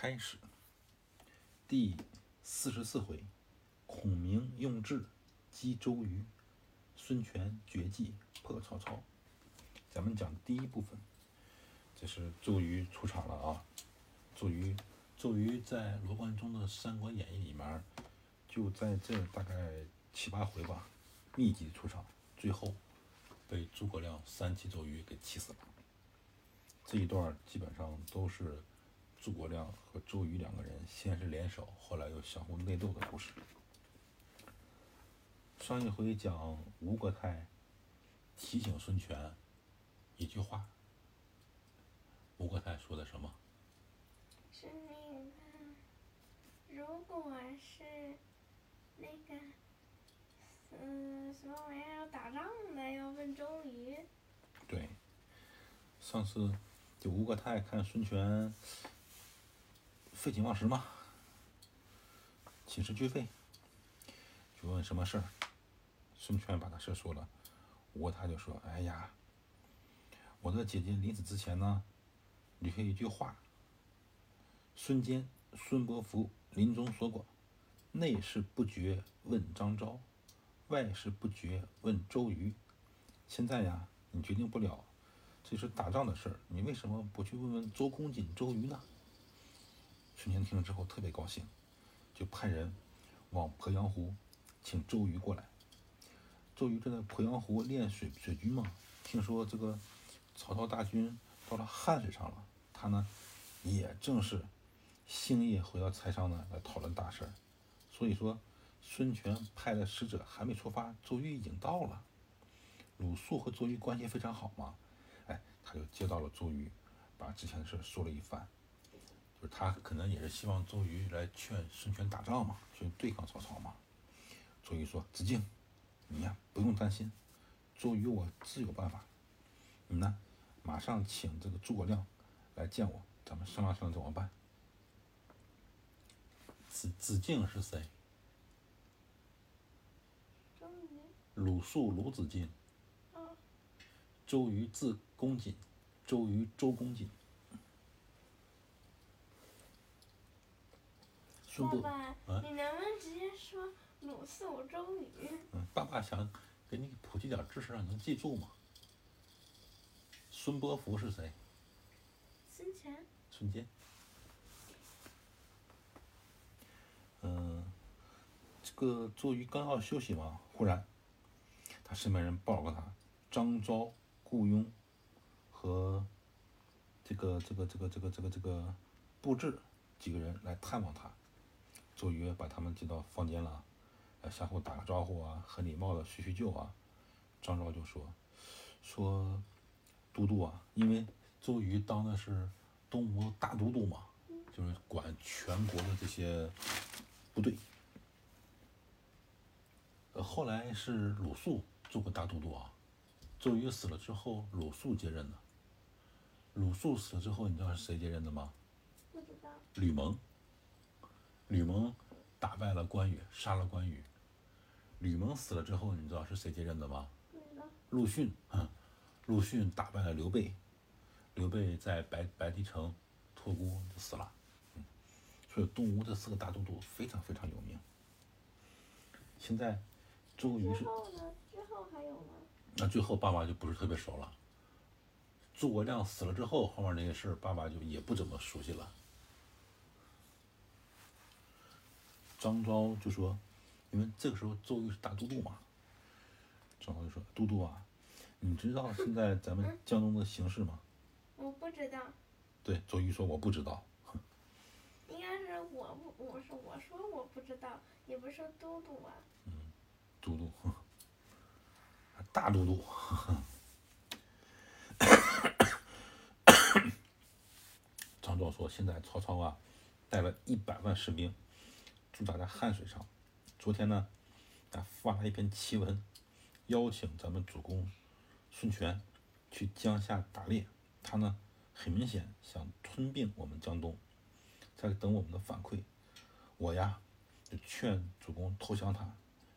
开始。第四十四回，孔明用智击周瑜，孙权绝计破曹操。咱们讲第一部分，这是周瑜出场了啊。周瑜，周瑜在罗贯中的《三国演义》里面，就在这大概七八回吧，密集出场，最后被诸葛亮三气周瑜给气死了。这一段基本上都是诸葛亮和周瑜两个人先是联手，后来又相互内斗的故事。上一回讲吴国太提醒孙权一句话，吴国太说的什么？是那个，如果是那个，嗯，什么玩意儿要打仗的，要问周瑜。对，上次就吴国太看孙权废寝忘食吗，寝食俱废，就问什么事儿。孙权把他事儿说了，吴他就说：“哎呀，我的姐姐临死之前呢，留下一句话。孙坚、孙伯符临终说过，内事不决问张昭，外事不决问周瑜。现在呀，你决定不了，这是打仗的事儿，你为什么不去问问周公瑾、周瑜呢？”孙权听了之后特别高兴，就派人往鄱阳湖请周瑜过来。周瑜正在鄱阳湖练水水军嘛，听说这个曹操大军到了汉水上了，他呢也正是星夜回到柴桑呢来讨论大事儿。所以说，孙权派的使者还没出发，周瑜已经到了。鲁肃和周瑜关系非常好嘛，哎，他就接到了周瑜，把之前的事说了一番。就是他可能也是希望周瑜来劝孙权打仗嘛，去对抗曹操嘛。周瑜说：“子敬，你呀不用担心，周瑜我自有办法。你呢，马上请这个诸葛亮来见我，咱们商量商量怎么办。”子子敬是谁？周瑜，鲁肃鲁子敬。哦，周瑜字公瑾，周瑜周公瑾。孙伯，爸爸，啊你能不能直接说鲁肃、周瑜？嗯，爸爸想给你普及点知识，让你能记住嘛。孙伯符是谁？孙权，孙坚。嗯，这个周瑜刚要休息嘛，忽然他身边人报告他，张昭、顾雍和这个这个这个这个这个这个布置几个人来探望他。周瑜把他们接到房间了，呃，相互打个招呼啊，很礼貌的叙叙旧啊。张昭就说说都督啊，因为周瑜当的是东吴大都督嘛，就是管全国的这些部队。呃，后来是鲁肃做过大都督啊，周瑜死了之后，鲁肃接任的。鲁肃死了之后，你知道是谁接任的吗？不知道。吕蒙。吕蒙打败了关羽，杀了关羽。吕蒙死了之后，你知道是谁接任的吗？陆逊，哼，陆逊打败了刘备，刘备在白白帝城托孤就死了。嗯，所以东吴这四个大都督非常非常有名。现在周瑜是之后呢？之后还有吗？那最后爸爸就不是特别熟了。诸葛亮死了之后，后面那些事儿爸爸就也不怎么熟悉了。张昭就说：“因为这个时候周瑜是大都督嘛。”张昭就说：“都督啊，你知道现在咱们江东的形势吗我不知道，？”对，周瑜说：“我不知道。应该是我不，我说我说我不知道，也不是说都督啊。嗯都督，大都督。张昭说：“现在曹操啊，带了一百万士兵驻扎在汉水上。昨天呢，他发了一篇檄文，邀请咱们主公孙权去江夏打猎。他呢，很明显想吞并我们江东，在等我们的反馈。我呀，就劝主公投降他，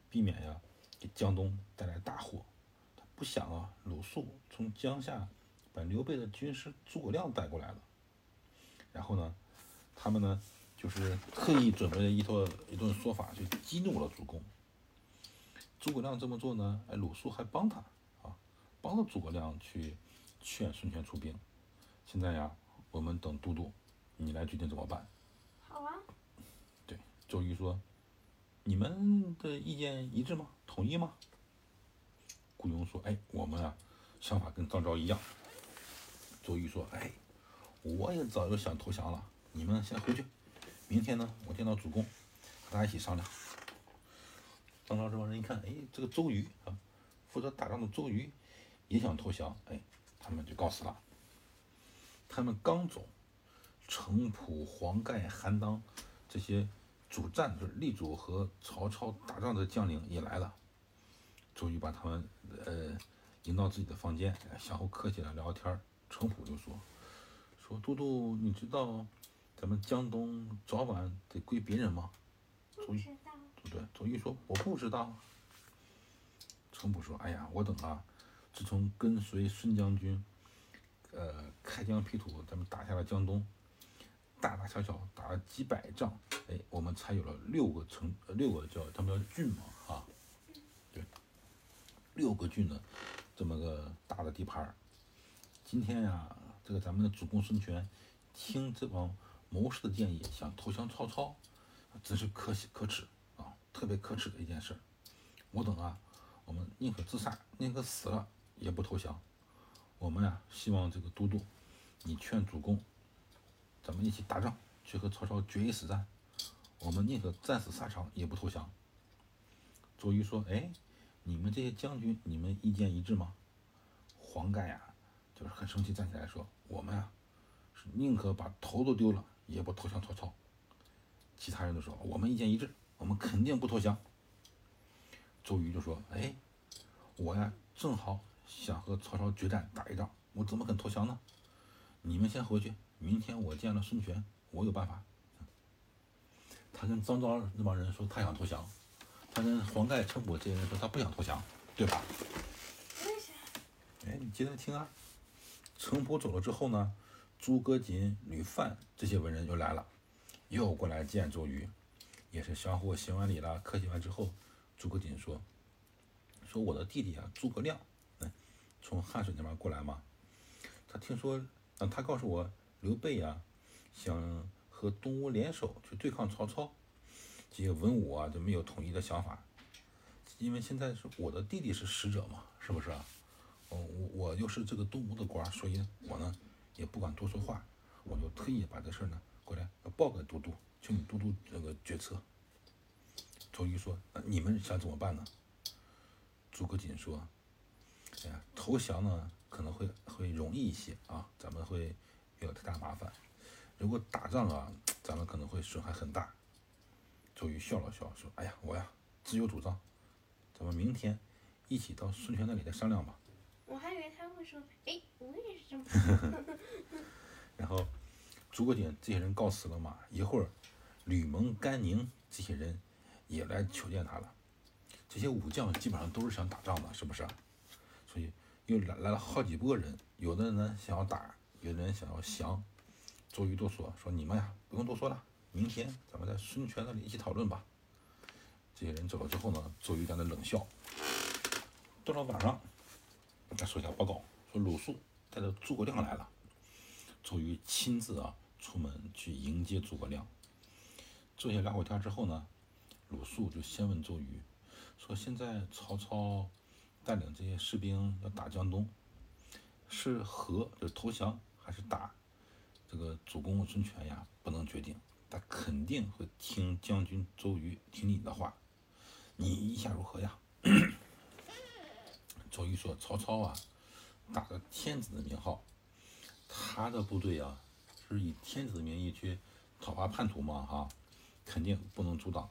避免呀给江东带来大祸。他不想啊，鲁肃从江夏把刘备的军师诸葛亮带过来了。然后呢，他们呢就是特意准备了一套一顿说法，去激怒了主公。诸葛亮这么做呢，哎，鲁肃还帮他啊，帮着诸葛亮去劝孙权出兵。现在呀，我们等都督，你来决定怎么办。好啊，对，周瑜说：“你们的意见一致吗？统一吗？”顾雍说：“哎，我们啊，想法跟张昭一样。”周瑜说：“哎，我也早就想投降了，你们先回去，明天呢，我见到主公，和他一起商量。”张昭这帮人一看，哎，这个周瑜啊，负责打仗的周瑜也想投降，哎，他们就告辞了。他们刚走，程普、黄盖、韩当这些主战就是力主和曹操打仗的将领也来了。周瑜把他们呃迎到自己的房间，相互客气的聊天。程普就说：“说都督，你知道咱们江东早晚得归别人吗？”不知道。对不对？周瑜说：“我不知道。”程普说：“哎呀，我等啊，自从跟随孙将军，呃，开疆辟土，咱们打下了江东，大大小小打了几百仗，哎，我们才有了六个城，呃六个叫他们叫郡嘛，啊，对，六个郡的这么个大的地盘儿。今天呀，这个咱们的主公孙权听这帮谋士的建议，想投降曹操，真是可喜可耻啊，特别可耻的一件事。我等啊，我们宁可自杀，宁可死了也不投降。我们呀，希望这个都督，你劝主公，咱们一起打仗，去和曹操决一死战。我们宁可战死沙场，也不投降。周瑜说：“哎，你们这些将军，你们意见一致吗？”黄盖呀，就是很生气，站起来说：“我们啊，是宁可把头都丢了，也不投降曹操。”其他人都说：“我们意见一致，我们肯定不投降。”周瑜就说：“哎，我呀，正好想和曹操决战打一仗，我怎么肯投降呢？你们先回去，明天我见了孙权，我有办法。”他跟张昭那帮人说他想投降，他跟黄盖、程普这些人说他不想投降，对吧？为啥？哎，你接着听啊。程普走了之后呢，诸葛瑾、吕范这些文人又来了，又过来见周瑜，也是相互行完礼了，客气完之后，诸葛瑾说：“说我的弟弟啊，诸葛亮，嗯，从汉水那边过来嘛，他听说，他告诉我，刘备呀，想和东吴联手去对抗曹操，这些文武啊都没有统一的想法，因为现在是我的弟弟是使者嘛，是不是啊？我我我又是这个东吴的官，所以我呢也不敢多说话，我就特意把这事儿呢过来要报给都督，请你都督这个决策。周瑜说：“那你们想怎么办呢？”诸葛瑾说：“哎呀，投降呢可能会会容易一些啊，咱们会没有太大麻烦。如果打仗啊，咱们可能会损害很大。”周瑜笑了笑说：“哎呀，我呀自有主张，咱们明天一起到孙权那里再商量吧。”我还以为他会说，哎，我也是这么 诸葛瑾这些人告辞了嘛，一会儿吕蒙、甘宁这些人也来求见他了。这些武将基本上都是想打仗的，是不是？所以又来来了好几拨人，有的人呢想要打，有的人想要降。周瑜都说说你们呀不用多说了，明天咱们在孙权那里一起讨论吧。这些人走了之后呢，周瑜在那冷笑。到了晚上，他手下报告说鲁肃带着诸葛亮来了。周瑜亲自啊出门去迎接诸葛亮。坐下聊会天之后呢，鲁肃就先问周瑜说：“现在曹操带领这些士兵要打江东，是和就是投降还是打？这个主公孙权呀不能决定，他肯定会听将军周瑜听你的话。你意下如何呀？” 周瑜说：“曹操啊，打着天子的名号，他的部队啊是以天子的名义去讨伐叛徒嘛，哈，肯定不能阻挡，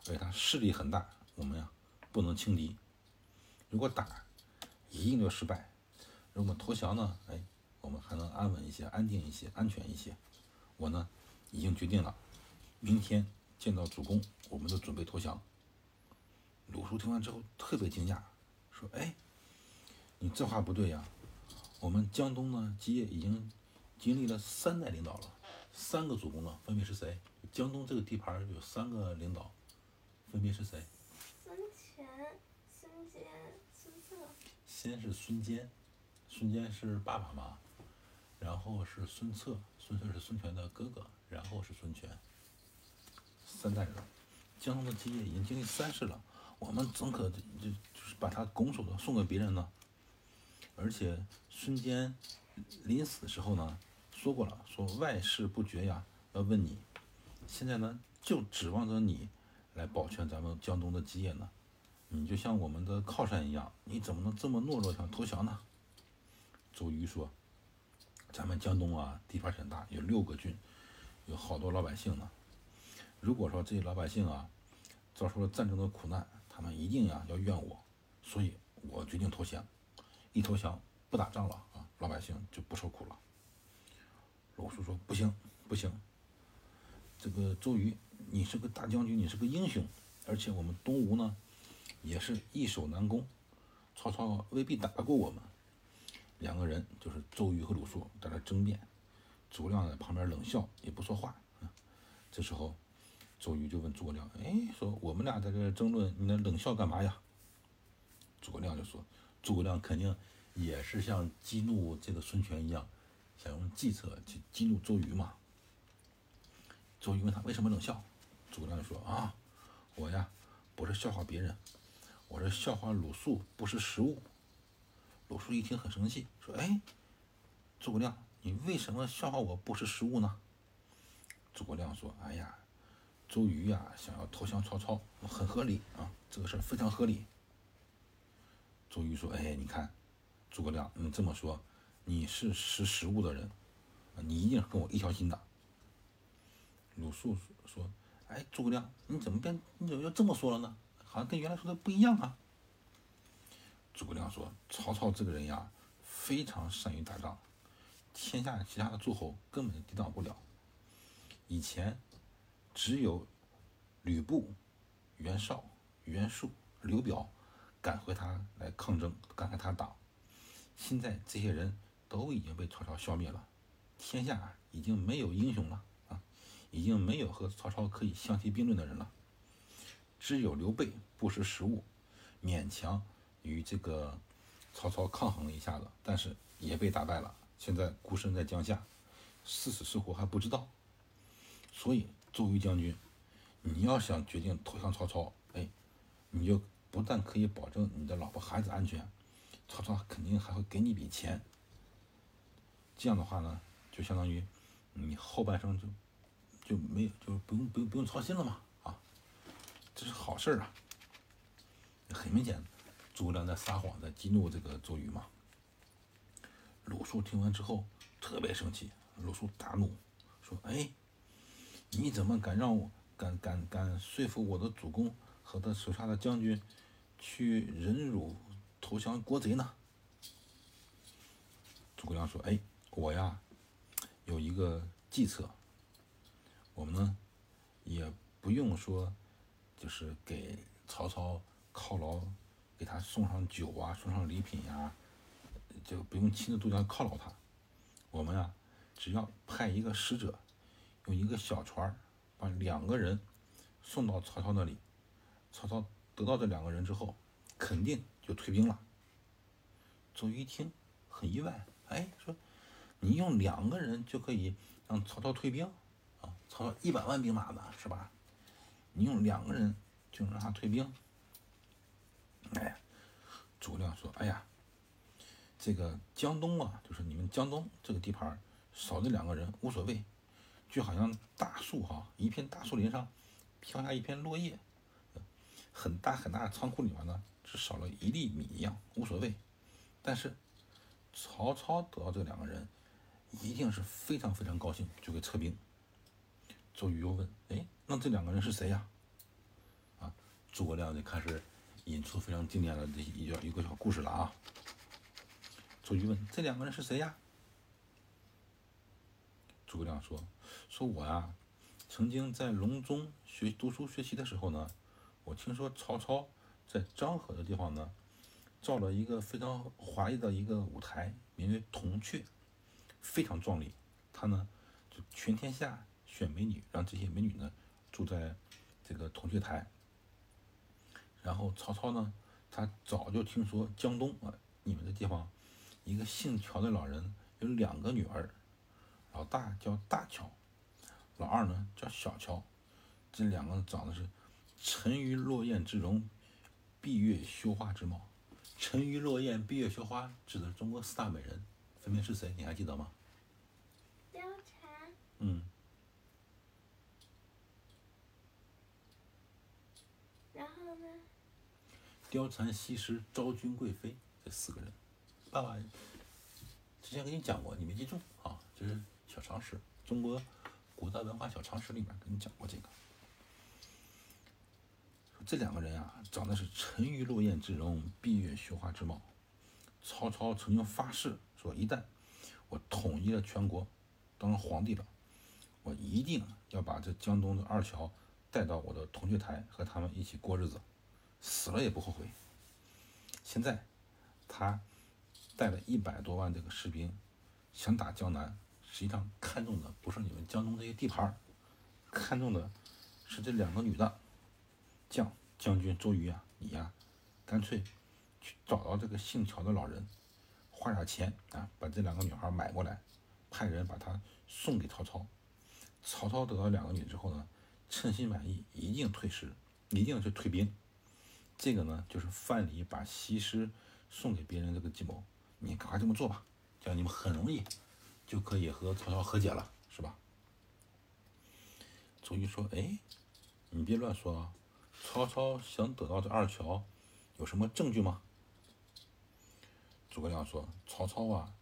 而且他势力很大，我们呀不能轻敌。如果打，一定就失败；如果投降呢，哎，我们还能安稳一些、安定一些、安全一些。我呢已经决定了，明天见到主公，我们就准备投降。”鲁肃听完之后特别惊讶，说：“哎。”你这话不对呀！我们江东呢，基业已经经历了三代领导了，三个主公呢，分别是谁？江东这个地盘有三个领导，分别是谁？孙权、孙坚、孙策。先是孙坚，孙坚是爸爸嘛，然后是孙策，孙策是孙权的哥哥，然后是孙权。三代人，江东的基业已经经历三世了，我们怎可就就是把他拱手的送给别人呢？而且孙坚临死的时候呢，说过了，说外事不决呀，要问你。现在呢，就指望着你来保全咱们江东的基业呢。你就像我们的靠山一样，你怎么能这么懦弱想投降呢？周瑜说：“咱们江东啊，地盘很大，有六个郡，有好多老百姓呢。如果说这些老百姓啊，遭受了战争的苦难，他们一定呀要怨我，所以我决定投降。一投降，不打仗了啊，老百姓就不受苦了。”鲁肃说：“不行，不行。这个周瑜，你是个大将军，你是个英雄，而且我们东吴呢。”也是易守难攻，曹操未必打得过我们。两个人就是周瑜和鲁肃在那争辩，诸葛亮在旁边冷笑，也不说话。这时候，周瑜就问诸葛亮：“哎，说我们俩在这争论，你那冷笑干嘛呀？”诸葛亮就说：“诸葛亮肯定也是像激怒这个孙权一样，想用计策去激怒周瑜嘛。”周瑜问他为什么冷笑，诸葛亮就说：“啊，我呀，不是笑话别人。”我是笑话鲁肃不识时务。鲁肃一听很生气，说：“哎，诸葛亮，你为什么笑话我不识时务呢？”诸葛亮说：“哎呀，周瑜呀想要投降曹操，很合理啊，这个事儿非常合理。”周瑜说：“哎，你看，诸葛亮，你这么说，你是识时务的人，你一定是跟我一条心的。”鲁肃说：“哎，诸葛亮，你怎么变？你怎么又这么说了呢？”好像跟原来说的不一样啊。诸葛亮说：“曹操这个人呀，非常善于打仗，天下其他的诸侯根本抵挡不了。以前只有吕布、袁绍、袁术、刘表敢和他来抗争，敢和他打。现在这些人都已经被曹操消灭了，天下已经没有英雄了啊，已经没有和曹操可以相提并论的人了。”只有刘备不识时务，勉强与这个曹操抗衡了一下子，但是也被打败了。现在孤身在江夏，是死是活还不知道。所以周瑜将军，你要想决定投降曹操，哎，你就不但可以保证你的老婆孩子安全，曹操肯定还会给你一笔钱。这样的话呢，就相当于你后半生就就没有，就不用不用不用操心了嘛。啊这是好事儿啊！很明显，诸葛亮在撒谎，在激怒这个周瑜嘛。鲁肃听完之后特别生气，鲁肃大怒，说：“哎，你怎么敢让我敢敢敢说服我的主公和他手下的将军去忍辱投降国贼呢？”诸葛亮说：“哎，我呀有一个计策，我们呢也不用说。”就是给曹操犒劳，给他送上酒啊，送上礼品呀，就不用亲自渡江犒劳他。我们啊，只要派一个使者，用一个小船把两个人送到曹操那里。曹操得到这两个人之后，肯定就退兵了。周瑜一听很意外，哎，说你用两个人就可以让曹操退兵啊？曹操一百万兵马呢，是吧？你用两个人就能让他退兵？哎，诸葛亮说：“哎呀，这个江东啊，就是你们江东这个地盘少这两个人无所谓，就好像大树哈，一片大树林上飘下一片落叶，很大很大的仓库里面呢，只少了一粒米一样，无所谓。但是曹操得到这两个人，一定是非常非常高兴，就会撤兵。”周瑜又问：“哎？”那这两个人是谁呀？啊，诸葛亮就开始引出非常经典的这一一个小故事了啊。周瑜问：“这两个人是谁呀？”诸葛亮说：“说我呀，曾经在隆中学读书学习的时候呢，我听说曹操在漳河的地方呢，造了一个非常华丽的一个舞台，名为铜雀，非常壮丽。他呢。”就全天下选美女，让这些美女呢住在这个铜雀台。然后曹操呢，他早就听说江东啊，你们的地方一个姓乔的老人有两个女儿，老大叫大乔，老二呢叫小乔，这两个长得是沉鱼落雁之容，闭月羞花之貌。沉鱼落雁、闭月羞花指的是中国四大美人，分别是谁？你还记得吗？貂蝉、嗯，然后呢？貂蝉、西施、昭君、贵妃这四个人，爸爸之前跟你讲过，你没记住啊？这是小常识，中国古代文化小常识里面跟你讲过这个。这两个人啊，长得是沉鱼落雁之容，闭月羞花之貌。曹操曾经发誓说，一旦我统一了全国，当了皇帝了，我一定要把这江东的二乔带到我的铜雀台，和他们一起过日子，死了也不后悔。现在他带了一百多万这个士兵，想打江南，实际上看中的不是你们江东这些地盘，看中的是这两个女的。将将军周瑜啊，你呀、干脆去找到这个姓乔的老人，花点钱啊，把这两个女孩买过来，派人把她送给曹操。曹操得到两个女之后呢，称心满意，一定退师，一定是退兵。这个呢，就是范蠡把西施送给别人这个计谋。你赶快这么做吧，这样你们很容易就可以和曹操和解了，是吧？周瑜说：“哎，你别乱说啊！曹操想得到这二乔，有什么证据吗？”诸葛亮说：“曹操啊，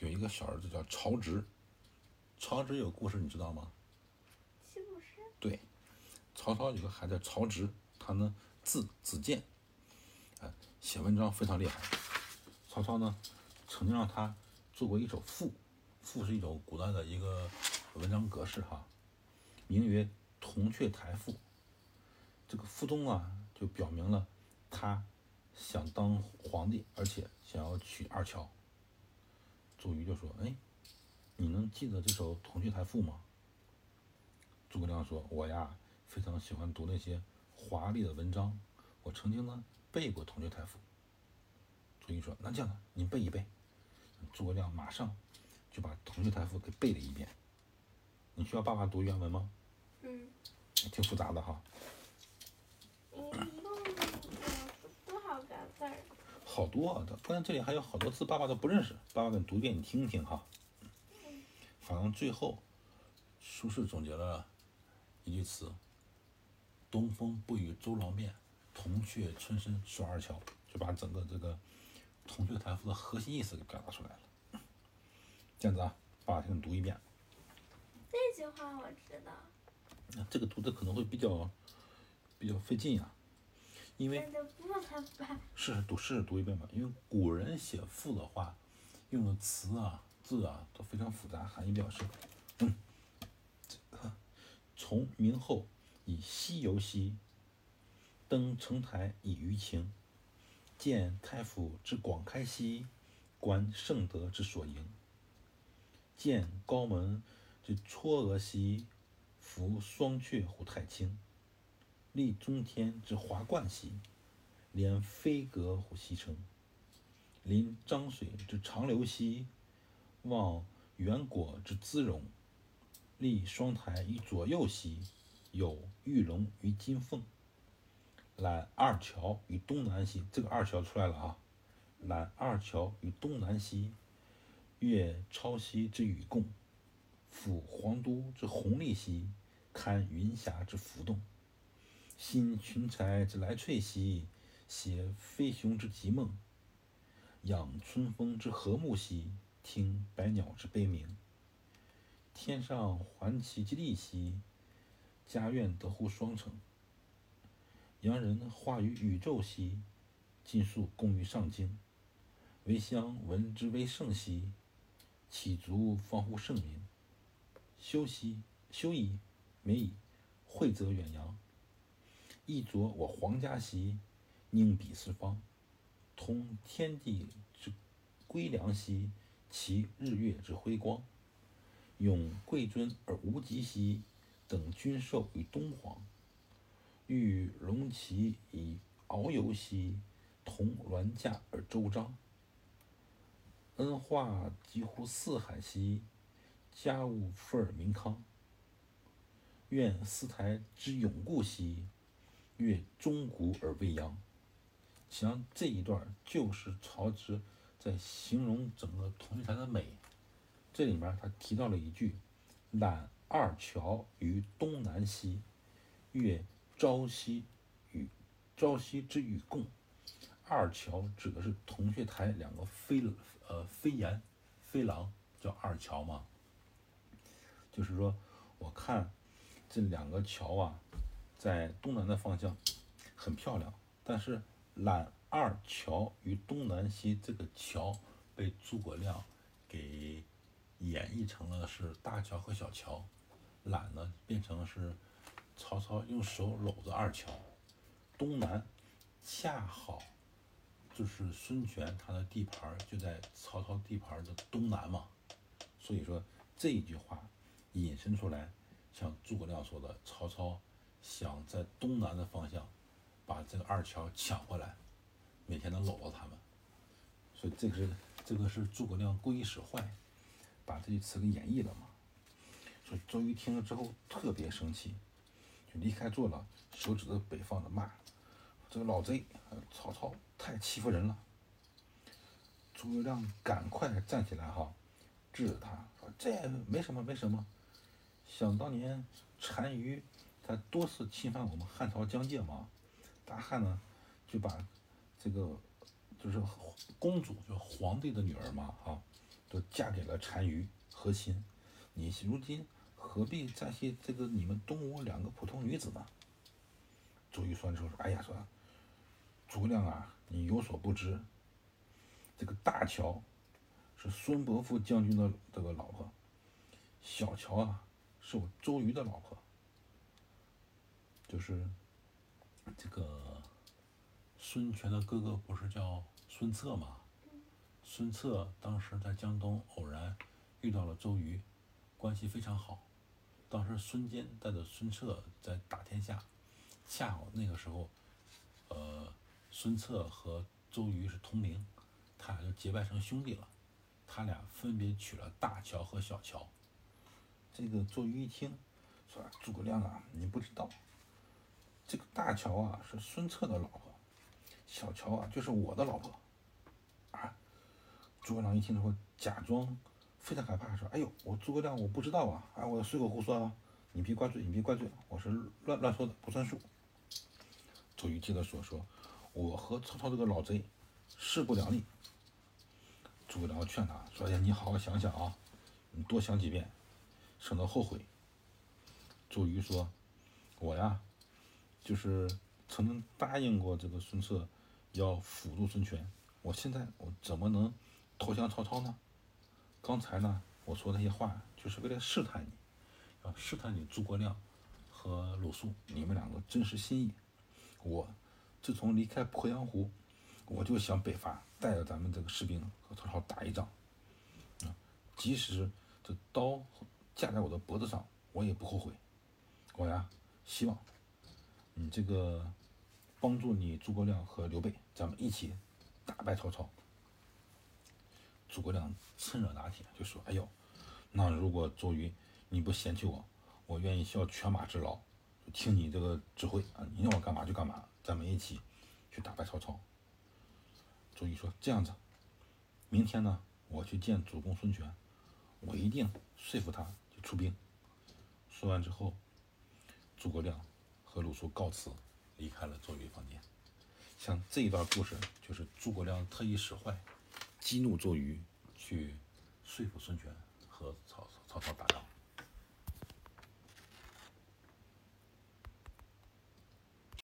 有一个小儿子叫曹植。曹植有故事，你知道吗？岂不是？对，曹操有个孩子曹植，他呢字子建，呃，写文章非常厉害。曹操呢曾经让他做过一首赋，赋是一种古代的一个文章格式哈，名曰《铜雀台赋》。这个赋中啊，就表明了他想当皇帝，而且想要娶二乔。周瑜就说：“哎，你能记得这首《铜雀台赋》吗？”诸葛亮说：“我呀，非常喜欢读那些华丽的文章，我曾经呢背过《铜雀台赋》。”周瑜说：“那这样的，您背一背。”诸葛亮马上就把《铜雀台赋》给背了一遍。你需要爸爸读原文吗？嗯，挺复杂的哈。你一共有多少个字儿？好多啊！关键这里还有好多字爸爸都不认识，爸爸给你读一遍，你听一听哈。反正最后，苏轼总结了一句词：“东风不与周郎便，铜雀春深锁二乔。”就把整个这个《铜雀台赋》的核心意思给表达出来了。这样子啊，爸爸给你读一遍。这句话我知道，那这个读的可能会比较比较费劲呀、因为那就不能吧？试试读试试读一遍吧，因为古人写赋的话，用的词啊、字啊都非常复杂，含义比较深。嗯，这个从明后以西游兮，登城台以娱情，见太傅之广开兮，观圣德之所营。见高门之嵯峨兮，服双阙乎太清。立中天之华冠兮，连飞阁乎西城。临漳水之长流兮，望远果之姿容。立双台于左右兮，有玉龙于金凤。揽二乔于东南兮，这个二乔出来了啊！揽二乔于东南兮，越超兮之与共。抚皇都之弘历兮，堪云霞之浮动。欣群才之来翠兮，携飞熊之极梦。仰春风之和睦兮，听百鸟之悲鸣。天上环旗之立兮，家苑得乎双成。洋人化于宇宙兮，尽数共于上京。唯乡闻之为盛兮，岂足方乎圣名？休兮，休矣，美矣，惠泽远扬。一佐我皇家兮，宁彼四方。通天地之归良兮，其日月之辉光。永贵尊而无极兮，等君寿于东皇。欲龙旗以遨游兮，同銮驾而周章。恩化几乎四海兮，家务富而民康。愿四台之永固兮，越钟鼓而未央。实际上这一段就是曹植在形容整个铜雀台的美。这里面他提到了一句：“揽二乔于东南兮，越朝夕与朝夕之与共。”二乔指的是铜雀台两个飞呃飞檐飞廊，叫二乔嘛。就是说，我看这两个桥啊，在东南的方向很漂亮，但是揽二乔于东南兮，这个桥被诸葛亮给。演绎成了是大乔和小乔，揽呢变成了是曹操用手搂着二乔，东南恰好就是孙权他的地盘就在曹操地盘的东南嘛，所以说这一句话引申出来，像诸葛亮说的，曹操想在东南的方向把这个二乔抢回来，每天能搂着他们，所以这个是这个是诸葛亮故意使坏。把这句词给演绎了嘛？所以周瑜听了之后特别生气，就离开座了，手指着北方的骂：“这个老贼，曹操太欺负人了。”诸葛亮赶快站起来哈，制止他说：“这没什么，没什么。想当年单于他多次侵犯我们汉朝疆界嘛，大汉呢就把这个就是公主，就皇帝的女儿嘛，哈。”都嫁给了单于和亲，你如今何必再惜这个你们东吴两个普通女子呢？周瑜说之后说：“哎呀，说诸葛亮啊，你有所不知，这个大乔是孙伯符将军的这个老婆，小乔啊是我周瑜的老婆，就是这个孙权的哥哥不是叫孙策吗？”孙策当时在江东偶然遇到了周瑜，关系非常好。当时孙坚带着孙策在打天下，恰好那个时候，呃，孙策和周瑜是同名，他俩就结拜成兄弟了。他俩分别娶了大乔和小乔。这个周瑜一听，说：“诸葛亮啊，你不知道，这个大乔啊是孙策的老婆，小乔啊就是我的老婆。”啊诸葛亮一听之后，假装非常害怕，说：“哎呦，我诸葛亮我不知道啊，哎，我随口胡说啊，你别怪罪，你别怪罪，我是乱乱说的，不算数。”周瑜接着说：“说我和曹操这个老贼势不两立。”诸葛亮劝他说：“哎呀，你好好想想啊，你多想几遍，省得后悔。”周瑜说：“我呀，就是曾经答应过这个孙策，要辅助孙权，我现在我怎么能？”投降曹操呢？刚才呢，我说那些话就是为了试探你，要试探你诸葛亮和鲁肃你们两个真实心意。我自从离开鄱阳湖，我就想北伐，带着咱们这个士兵和曹操打一仗。啊，即使这刀架在我的脖子上，我也不后悔。我呀，希望你这个帮助你诸葛亮和刘备，咱们一起打败曹操。诸葛亮趁热打铁，就说：“哎呦，那如果周瑜你不嫌弃我，我愿意效犬马之劳，听你这个指挥啊，你让我干嘛就干嘛，咱们一起去打败曹操。”周瑜说：“这样子，明天呢，我去见主公孙权，我一定说服他就出兵。”说完之后，诸葛亮和鲁肃告辞，离开了周瑜房间。像这一段故事，就是诸葛亮特意使坏。激怒周瑜，去说服孙权和曹操曹操打仗。